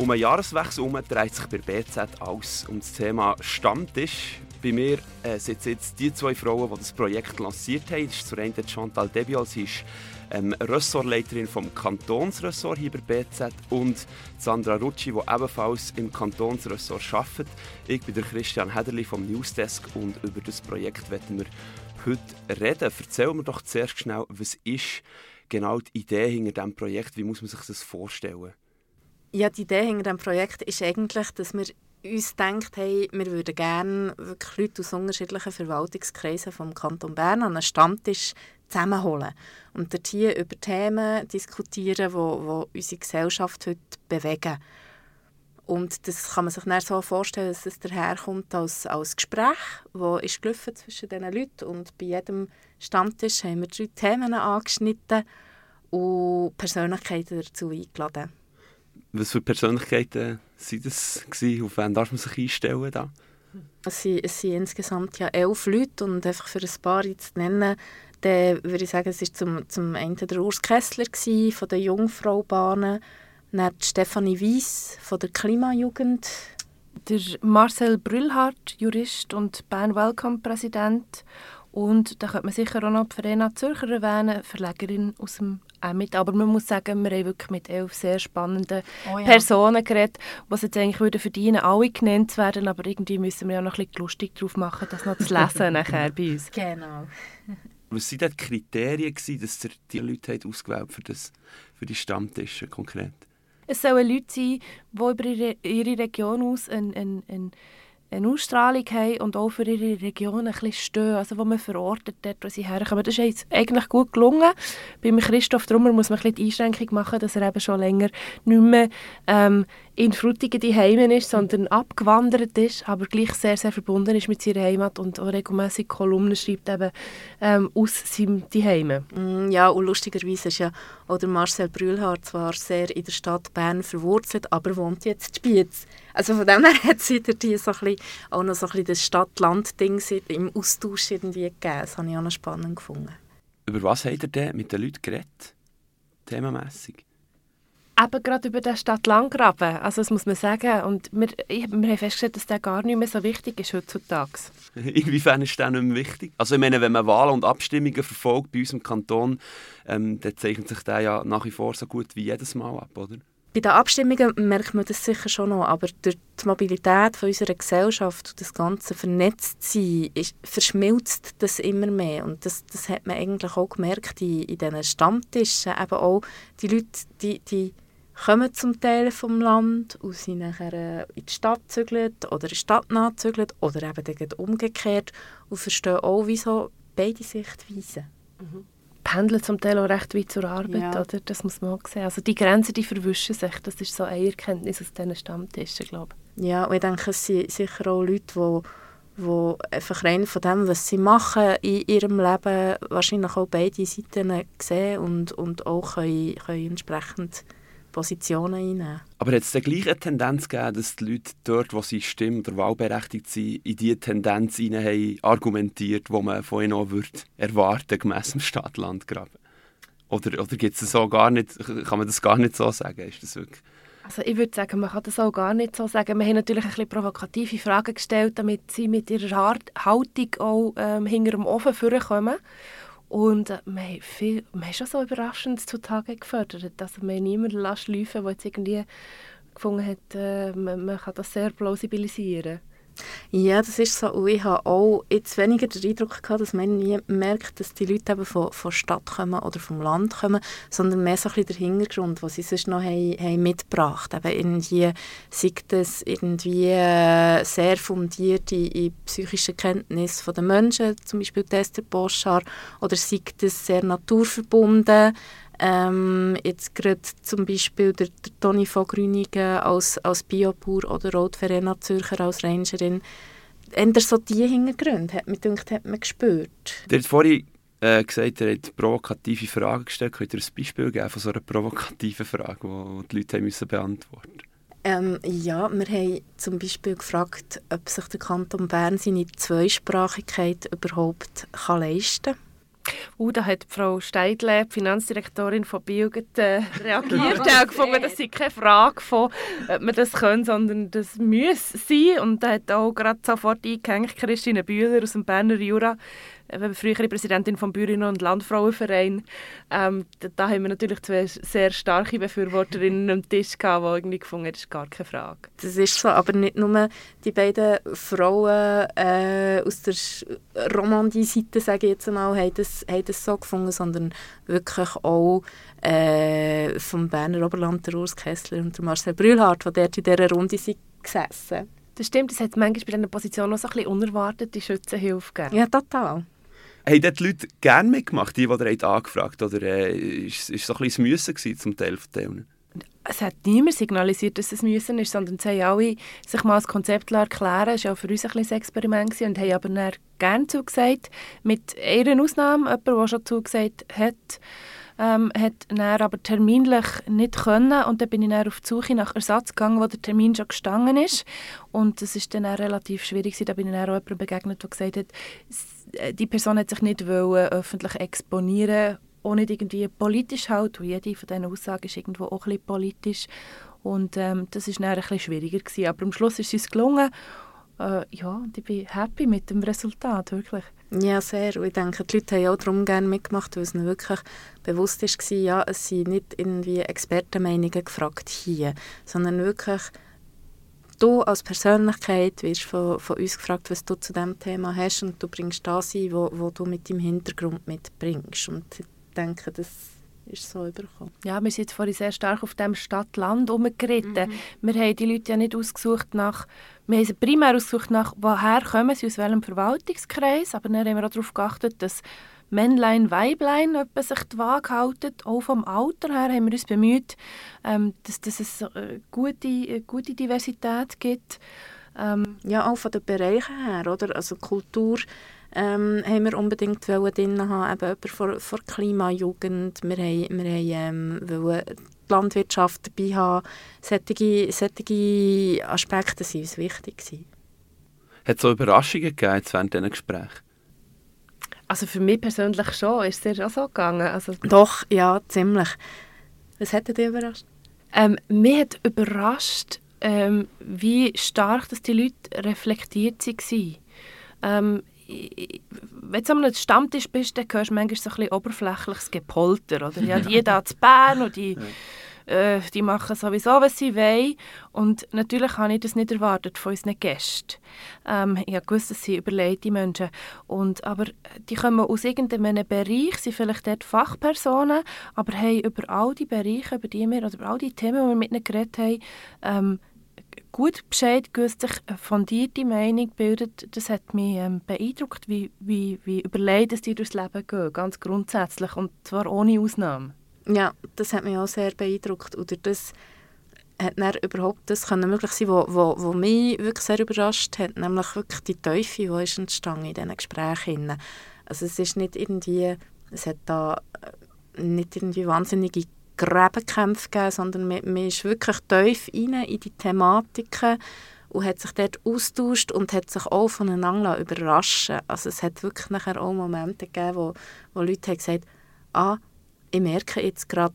Um einen Jahreswechsel herum dreht sich bei BZ alles um das Thema Stammtisch. Bei mir äh, sitzen jetzt die zwei Frauen, die das Projekt lanciert haben. Das ist zur einen Chantal Debial, sie ist ähm, Ressortleiterin vom Kantonsressort hier bei BZ und Sandra Rucci, die ebenfalls im Kantonsressort arbeitet. Ich bin der Christian Hederli vom Newsdesk und über das Projekt werden wir heute reden. Erzähl mir doch zuerst schnell, was ist genau die Idee hinter diesem Projekt? Wie muss man sich das vorstellen? Ja, die Idee hinter diesem Projekt ist eigentlich, dass wir uns denkt, hey, wir würden gerne wirklich Leute aus unterschiedlichen Verwaltungskreisen vom Kanton Bern an einen Stammtisch zusammenholen und dort hier über Themen diskutieren, die wo, wo unsere Gesellschaft heute bewegen. Und das kann man sich dann so vorstellen, dass es daherkommt als, als Gespräch, das gelaufen zwischen diesen Leuten und bei jedem Stammtisch haben wir drei Themen angeschnitten und Persönlichkeiten dazu eingeladen. Was für Persönlichkeiten waren das? Gewesen? Auf wen darf man sich einstellen? Da? Es, sind, es sind insgesamt ja elf Leute und einfach für ein paar zu nennen, dann würde ich sagen, es war zum, zum einen der Urs Kessler gewesen, von der Jungfraubahnen, dann Stefanie Weiss von der Klimajugend. Der Marcel Brüllhardt, Jurist und Bern Welcome-Präsident. Und da könnte man sicher auch noch die Verena Zürcher erwähnen, Verlegerin aus dem mit. Aber man muss sagen, wir haben wirklich mit elf sehr spannenden oh ja. Personen geredet, die es jetzt eigentlich würden verdienen, alle genannt zu werden, aber irgendwie müssen wir ja noch ein bisschen lustig drauf machen, das noch zu lesen nachher bei uns. Genau. Was waren die Kriterien, gewesen, dass ihr die Leute habt ausgewählt für, das, für die Stammtische konkret? Es sollen Leute sein, die über ihre, ihre Region aus ein, ein, ein eine Ausstrahlung haben und auch für ihre Region ein bisschen stehen, also wo man verortet, dort, wo sie herkommen. Das ist eigentlich gut gelungen. Beim Christoph Drummer muss man ein bisschen die Einschränkung machen, dass er eben schon länger nicht mehr ähm, in Frutigen Heimen ist, sondern abgewandert ist, aber gleich sehr, sehr verbunden ist mit seiner Heimat und auch regelmäßig Kolumnen schreibt eben ähm, aus seinem Zuhause. Mm, ja, und lustigerweise ist ja auch der Marcel Brühlhardt zwar sehr in der Stadt Bern verwurzelt, aber wohnt jetzt in Spiez. Also von dem her hat es wieder die so ein bisschen, auch noch so ein bisschen das Stadt-Land-Ding im Austausch irgendwie gegeben. Das habe ich auch noch spannend gefunden. Über was habt ihr denn mit den Leuten geredet? Themamässig? eben gerade über den Stadt-Landgraben, also das muss man sagen. Und wir, wir haben festgestellt, dass der gar nicht mehr so wichtig ist heutzutage. Inwiefern ist der nicht mehr wichtig? Also ich meine, wenn man Wahlen und Abstimmungen verfolgt bei uns im Kanton, ähm, dann zeichnet sich der ja nach wie vor so gut wie jedes Mal ab, oder? Bei den Abstimmungen merkt man das sicher schon noch, aber durch die Mobilität von unserer Gesellschaft und das ganze Vernetztsein ist, verschmilzt das immer mehr. Und das, das hat man eigentlich auch gemerkt in, in diesen Stammtischen. Eben auch die Leute, die, die kommen zum Teil vom Land und sind nachher äh, in die Stadt gezügelt oder in die Stadt nachgezügelt oder eben umgekehrt und verstehen auch, wieso beide Sichtweisen. Mhm. Pendeln zum Teil auch recht weit zur Arbeit, ja. oder? Das muss man auch sehen. Also die Grenzen, die verwischen sich. Das ist so eine Erkenntnis aus diesen Stammtischen, glaube ich. Ja, und ich denke, es sind sicher auch Leute, die die einfach rein von dem, was sie machen in ihrem Leben, wahrscheinlich auch beide Seiten sehen und, und auch können, können entsprechend Positionen einnehmen. Aber hat es dann gleich eine Tendenz gegeben, dass die Leute dort, wo sie stimmen oder wahlberechtigt sind, in diese Tendenz hinein haben argumentiert, die man von ihnen auch würde erwarten, gemäss dem Stadt-Land-Graben? Oder, oder gibt es so gar nicht, kann man das gar nicht so sagen? Ist das wirklich... Also ich würde sagen, man kann das auch gar nicht so sagen. Wir haben natürlich ein bisschen provokative Fragen gestellt, damit sie mit ihrer Haltung auch ähm, hinter dem Ofen vorkommen. Und äh, wir, haben viel, wir haben schon so Überraschendes zutage gefördert. Also wir haben niemanden schleifen der jetzt irgendwie gefunden hat, äh, man, man kann das sehr plausibilisieren. Ja, das ist so. Und ich habe auch jetzt weniger den Eindruck gehabt, dass man nie merkt, dass die Leute eben von, von Stadt kommen oder vom Land kommen, sondern mehr so ein bisschen der Hintergrund, was sie sonst noch haben, haben mitgebracht haben. irgendwie sei das irgendwie äh, sehr fundiert in, psychische Kenntnis der Menschen, zum Beispiel Esther Boschar, oder sei das sehr naturverbunden, ähm, jetzt gerade zum Beispiel der, der Toni von Grünigen als, als Biobauer oder Rot Verena Zürcher als Rangerin. Ändert so die Hintergründe, hat, mich gedacht, hat man gespürt. Der hat vorhin äh, gesagt, er hat provokative Fragen gestellt. Könnt ihr ein Beispiel geben von so einer provokativen Frage, die die Leute haben müssen beantworten ähm, ja, wir haben zum Beispiel gefragt, ob sich der Kanton Bern seine Zweisprachigkeit überhaupt kann leisten kann. Uh, da hat Frau Steidle, die Finanzdirektorin von Bioget, äh, reagiert. Sie hat gefunden, das sei keine Frage von, ob man das können, sondern das muss sein. Und da hat auch gerade sofort eingehängt Christine Bühler aus dem Berner Jura, frühere Präsidentin vom Bäuerinnen- und Landfrauenverein. Ähm, da, da, haben wir natürlich zwei sehr starke Befürworterinnen am Tisch gehabt, die irgendwie gefunden haben, das ist gar keine Frage. Das ist so, aber nicht nur die beiden Frauen äh, aus der Romandie-Seite, sage ich jetzt einmal, haben das, haben das so gefunden, sondern wirklich auch äh, vom Berner Oberland, der Urs Kessler und der Marcel Brühlhardt, die dort in dieser Runde sind gesessen. Das stimmt, es hat manchmal bei dieser Position auch so ein bisschen unerwartete Schützenhilfe gegeben. Ja, total. Haben die Leute gerne mitgemacht, die, die ihr angefragt habt? Oder äh, ist es so ein bisschen Müssen zum Teil von denen? Es hat niemand signalisiert, dass es Müssen ist, sondern sie haben alle sich mal das Konzept erklären Es war auch für uns ein, ein Experiment gewesen, und haben aber dann gerne zugesagt. Mit einer Ausnahme, jemand, der schon zugesagt hat, ähm, hat dann aber terminlich nicht können und dann bin ich dann auf die Suche nach Ersatz gegangen, wo der Termin schon gestanden ist und das ist dann auch relativ schwierig da bin ich dann auch jemandem begegnet, der gesagt hat, äh, die Person hat sich nicht wollen, öffentlich exponieren auch nicht irgendwie politisch halt, und jede von diesen Aussagen ist irgendwo auch ein politisch und ähm, das ist dann ein bisschen schwieriger gewesen. aber am Schluss ist es uns gelungen äh, ja, und ich bin happy mit dem Resultat, wirklich. Ja, sehr. Und ich denke, die Leute haben auch darum gerne mitgemacht, weil es ihnen wirklich bewusst war, ja, es sind nicht irgendwie Expertenmeinungen gefragt hier, sondern wirklich du als Persönlichkeit wirst von, von uns gefragt, was du zu diesem Thema hast und du bringst das ein, wo, wo du mit deinem Hintergrund mitbringst. Und ich denke, das ist so übergekommen. Ja, wir sind jetzt vorhin sehr stark auf dem Stadt-Land umgeritten. Mhm. Wir haben die Leute ja nicht ausgesucht nach, wir haben sie primär ausgesucht nach, woher kommen sie, aus welchem Verwaltungskreis, aber dann haben wir auch darauf geachtet, dass Männlein, Weiblein sich die Waage halten. Auch vom Alter her haben wir uns bemüht, ähm, dass, dass es eine gute, eine gute Diversität gibt. Ähm, ja, auch von den Bereichen her, oder? Also Kultur ähm, haben wir unbedingt drin haben, eben jemand von, von Klimajugend. Wir haben, wir haben ähm, die Landwirtschaft dabei haben. Solche, solche Aspekte waren uns wichtig. Hat es so Überraschungen gegeben während diesen Gesprächen? Also für mich persönlich schon. Ist es dir auch so gegangen? Also Doch, ja, ziemlich. Was hat dich überrascht? Ähm, mich hat überrascht, ähm, wie stark dass die Leute reflektiert waren. Ähm, wenn du einem Stammtisch bist, dann hörst du manchmal so ein bisschen oberflächliches Gepolter. Oder? Ja, die da zu Bern und die, äh, die machen sowieso, was sie wollen. Und natürlich habe ich das nicht erwartet von unseren Gästen. Ähm, ich gewusst, dass sie überlegte Menschen und Aber die kommen aus irgendeinem Bereich, sind vielleicht dort Fachpersonen, aber haben über all die Bereiche, über die wir, oder über all die Themen, die wir mit ihnen geredet haben, ähm, gut Bescheid gewusst, sich fundierte Meinung bildet, das hat mich ähm, beeindruckt, wie, wie, wie überlegt die durchs Leben gehen, ganz grundsätzlich und zwar ohne Ausnahme. Ja, das hat mich auch sehr beeindruckt. Oder das hat dann überhaupt das können möglich sein, wo, wo, wo mich wirklich sehr überrascht hat, nämlich wirklich die Teufel, die ist entstanden in diesen Gesprächen. Also es ist nicht irgendwie, es hat da äh, nicht irgendwie wahnsinnige Gräbenkämpfe gegeben, sondern man, man ist wirklich tief rein in die Thematiken und hat sich dort austauscht und hat sich auch voneinander überraschen Also es hat wirklich nachher auch Momente gegeben, wo, wo Leute haben gesagt ah, ich merke jetzt gerade,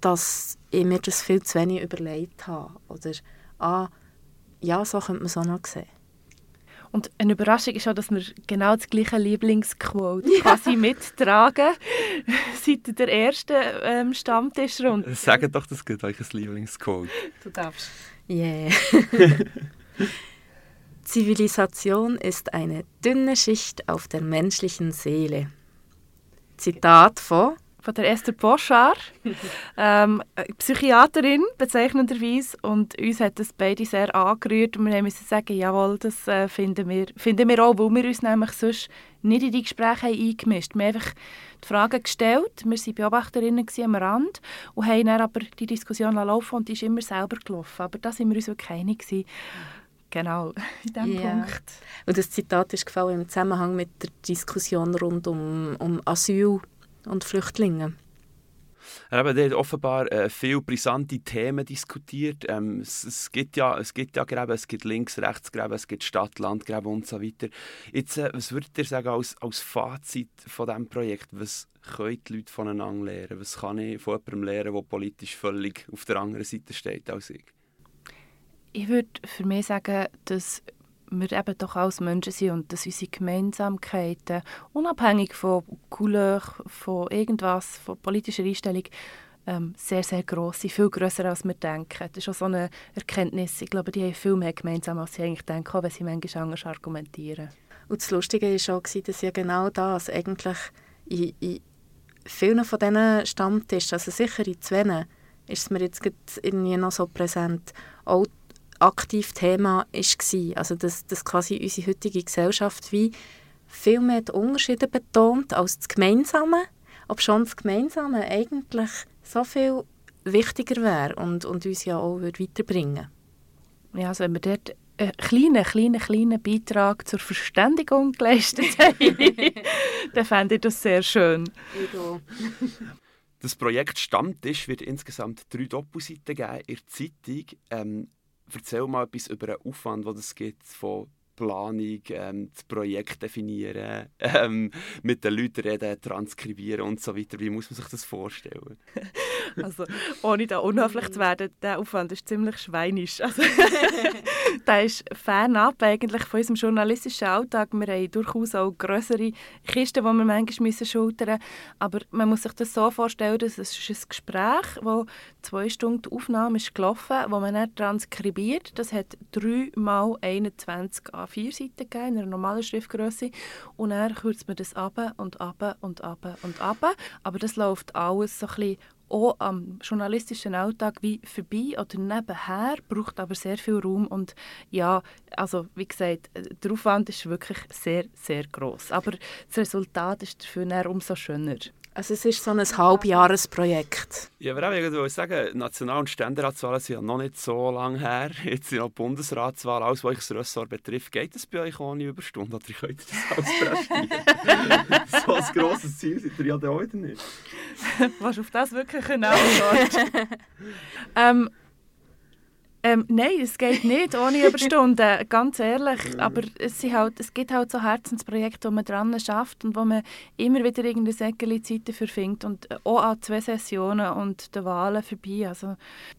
dass ich mir das viel zu wenig überlegt habe. Oder ah, ja, so könnte man es auch noch sehen. Und eine Überraschung ist auch, dass wir genau das gleiche Lieblingsquote ja. quasi mittragen seit der ersten ähm, Stammtischrunde. Sag doch das gut, welches Lieblingsquote. Du darfst. Yeah. Zivilisation ist eine dünne Schicht auf der menschlichen Seele. Zitat von von der Esther Poschar, ähm, Psychiaterin bezeichnenderweise und uns hat das beide sehr angerührt und wir mussten sagen, jawohl, das äh, finden, wir, finden wir auch, weil wir uns nämlich sonst nicht in die Gespräche haben eingemischt haben. Wir haben einfach die Fragen gestellt, wir waren Beobachterinnen am Rand und haben dann aber die Diskussion laufen und die ist immer selber gelaufen, aber da sind wir uns wirklich einig gewesen. Genau, in diesem yeah. Punkt. Und das Zitat ist gefallen im Zusammenhang mit der Diskussion rund um, um Asyl und Flüchtlingen. Er hat offenbar äh, viele brisante Themen diskutiert. Ähm, es, es, gibt ja, es gibt ja Gräben, es gibt Links-Rechts-Gräben, es gibt Stadt-Land-Gräben und so weiter. Jetzt, äh, was würdet ihr sagen als, als Fazit von diesem Projekt? Was können die Leute voneinander lernen? Was kann ich von jemandem lernen, der politisch völlig auf der anderen Seite steht als ich? Ich würde für mich sagen, dass wir eben doch als Menschen sind und dass unsere Gemeinsamkeiten, unabhängig von Couleur, von irgendwas, von politischer Einstellung, ähm, sehr, sehr gross sind, viel grösser als wir denken. Das ist auch so eine Erkenntnis. Ich glaube, die haben viel mehr gemeinsam, als sie eigentlich denken, auch wenn sie manchmal anders argumentieren. Und das Lustige war auch, dass ja genau das eigentlich in, in vielen von diesen Stammtischen, also sicher in zwei, ist es mir jetzt irgendwie noch so präsent, auch aktiv Thema war. Also dass, dass quasi unsere heutige Gesellschaft wie viel mehr die Unterschiede betont als das Gemeinsame, ob schon das Gemeinsame eigentlich so viel wichtiger wäre und, und uns ja auch weiterbringen Ja, also wenn wir dort einen kleinen, kleinen, kleinen Beitrag zur Verständigung geleistet haben, dann fände ich das sehr schön. Das Projekt Stammtisch wird insgesamt drei Doppelseiten geben in der Zeitung. Ähm, erzähl mal etwas über den Aufwand, den es gibt von Planung, ähm, das Projekt definieren, ähm, mit den Leuten reden, transkribieren und so weiter. Wie muss man sich das vorstellen? Also, ohne da unhöflich zu werden, der Aufwand ist ziemlich schweinisch. Also, der ist fernab eigentlich von unserem journalistischen Alltag. Wir haben durchaus auch größere Kisten, die wir manchmal schultern müssen. Aber man muss sich das so vorstellen, dass es ist ein Gespräch, wo zwei Stunden Aufnahme ist gelaufen, wo man dann transkribiert. Das hat drei mal 21 A4-Seiten gegeben, in einer normalen Schriftgröße. Und dann kürzt man das ab und ab und ab und ab. Aber das läuft alles so ein bisschen auch am journalistischen Alltag wie vorbei oder nebenher, braucht aber sehr viel Raum und ja, also wie gesagt, der Aufwand ist wirklich sehr, sehr groß. Aber das Resultat ist dafür umso schöner. Also es ist so ein Halbjahresprojekt. Ja, aber ich wollte sagen, National- und Ständeratswahlen sind ja noch nicht so lange her. Jetzt sind auch Bundesratswahlen, alles, was euch das Ressort betrifft. Geht das bei euch ohne Überstunde oder könnt ihr das alles prästieren? so ein grosses Ziel seid ihr ja heute nicht. Was auf das wirklich Antwort? ähm, ähm, nein, es geht nicht ohne Überstunden, ganz ehrlich. Aber es, halt, es gibt halt so Herzensprojekte, wo man dran schafft und wo man immer wieder irgendeine Säckchen Zeit dafür findet. Und auch an zwei Sessionen und den Wahlen vorbei. Also.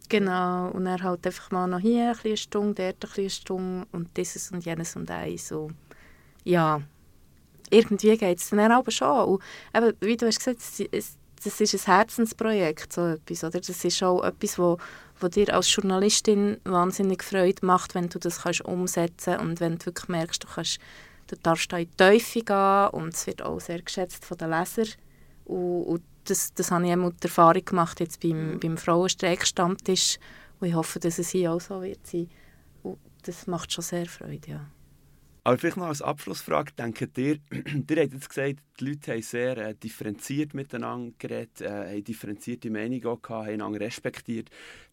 Genau, und er halt einfach mal noch hier eine Stunde, dort eine Stunde und dieses und jenes und eins. So. Ja, irgendwie geht es dann aber schon. Und eben, wie du hast gesagt, es, das ist ein Herzensprojekt, so etwas, oder? Das ist auch etwas, wo, wo dir als Journalistin wahnsinnig Freude macht, wenn du das kannst umsetzen und wenn du wirklich merkst, du, kannst, du darfst da in die Teufel gehen und es wird auch sehr geschätzt von den Lesern. Und, und das, das habe ich auch mit der Erfahrung gemacht jetzt beim, beim Frauenstreik-Stammtisch und ich hoffe, dass es hier auch so wird sein. Und das macht schon sehr Freude, ja. Aber vielleicht noch als Abschlussfrage, denkt ihr, ihr habt jetzt gesagt, die Leute haben sehr äh, differenziert miteinander geredet, äh, haben differenzierte Meinungen auch gehabt, haben einander respektiert.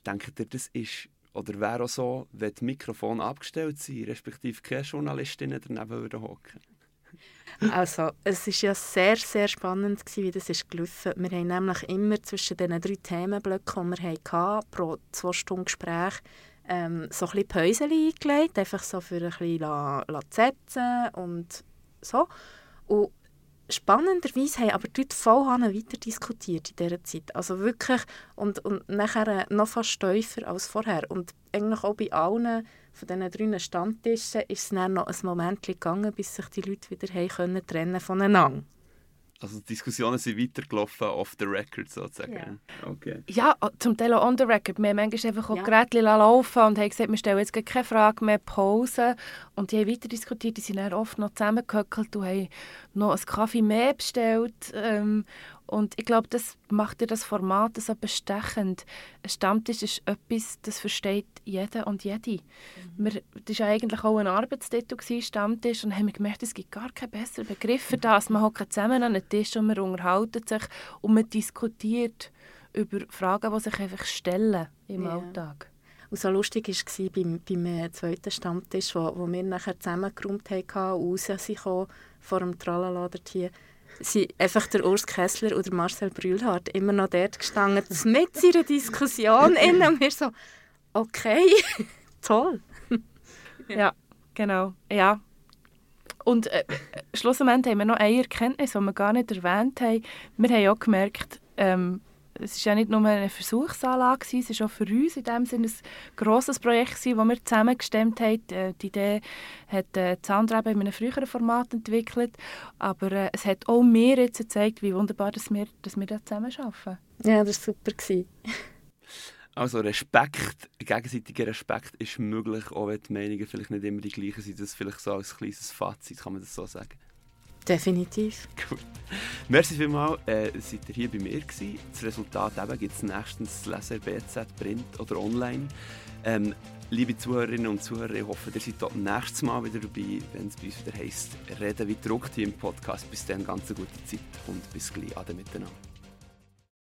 Denkt ihr, das ist oder wäre auch so, wenn das Mikrofon abgestellt sind, respektive keine Journalistinnen daneben würden hocken? Also, es war ja sehr, sehr spannend, gewesen, wie das ist gelaufen. Wir haben nämlich immer zwischen diesen drei Themenblöcken, die wir hatten, pro zwei Stunden Gespräch, ähm, so ein bisschen Päuschen eingelegt, einfach so für ein bisschen la, setzen und so. Und spannenderweise haben aber die Leute voll weiter diskutiert in dieser Zeit. Also wirklich, und, und nachher noch fast tiefer als vorher. Und eigentlich auch bei allen von diesen drei Stammtischen ist es dann noch ein Moment gegangen, bis sich die Leute wieder haben können trennen voneinander. Also die Diskussionen sind weitergelaufen off the record sozusagen. Yeah. Okay. Ja, zum Teil auch on the record. Wir haben manchmal einfach auch ja. Geräte laufen und haben gesagt, wir stellen jetzt keine Frage mehr, Pause. Und die haben weiter diskutiert, die sind dann oft noch zusammengehöckelt und haben noch einen Kaffee mehr bestellt. Ähm, und ich glaube, das macht dir das Format so bestechend. Ein Stammtisch ist etwas, das versteht jeder und jede. Mhm. Wir, das war eigentlich auch ein Arbeitstitel, Stammtisch, und haben gemerkt, es gibt gar keinen besseren Begriff für das. Man hockt zusammen an einem Tisch und man unterhält sich und man diskutiert über Fragen, die sich einfach stellen im yeah. Alltag. Und so lustig war es beim, beim äh, zweiten Stammtisch, wo, wo wir nachher zusammengeräumt haben und raus sind vor dem Tralala hier sind einfach der Urs Kessler und der Marcel Brühlhardt immer noch dort gestanden, mit ihrer Diskussion in und wir so, okay, toll. ja, genau, ja. Und äh, schlussendlich haben wir noch eine Erkenntnis, die wir gar nicht erwähnt haben. Wir haben auch gemerkt, ähm, es war ja nicht nur eine Versuchsanlage, es war auch für uns in dem Sinne ein grosses Projekt, das wir zusammengestemmt haben. Äh, die Idee hat äh, Sandra eben in einem früheren Format entwickelt, aber äh, es hat auch mir jetzt gezeigt, wie wunderbar dass wir, dass wir da zusammen arbeiten. Ja, das war super. Also Respekt, gegenseitiger Respekt ist möglich, auch wenn die Meinungen vielleicht nicht immer die gleichen sind. Das vielleicht so als kleines Fazit, kann man das so sagen? Definitiv. Gut. Merci vielmals, äh, seid ihr hier bei mir gewesen. Das Resultat gibt es nächstens Leser BZ, Print oder online. Ähm, liebe Zuhörerinnen und Zuhörer, ich hoffe, ihr seid dort nächstes Mal wieder dabei, wenn es bei uns wieder heisst, reden wie druckt hier im Podcast. Bis dann, ganz eine gute Zeit und bis gleich. Ade miteinander.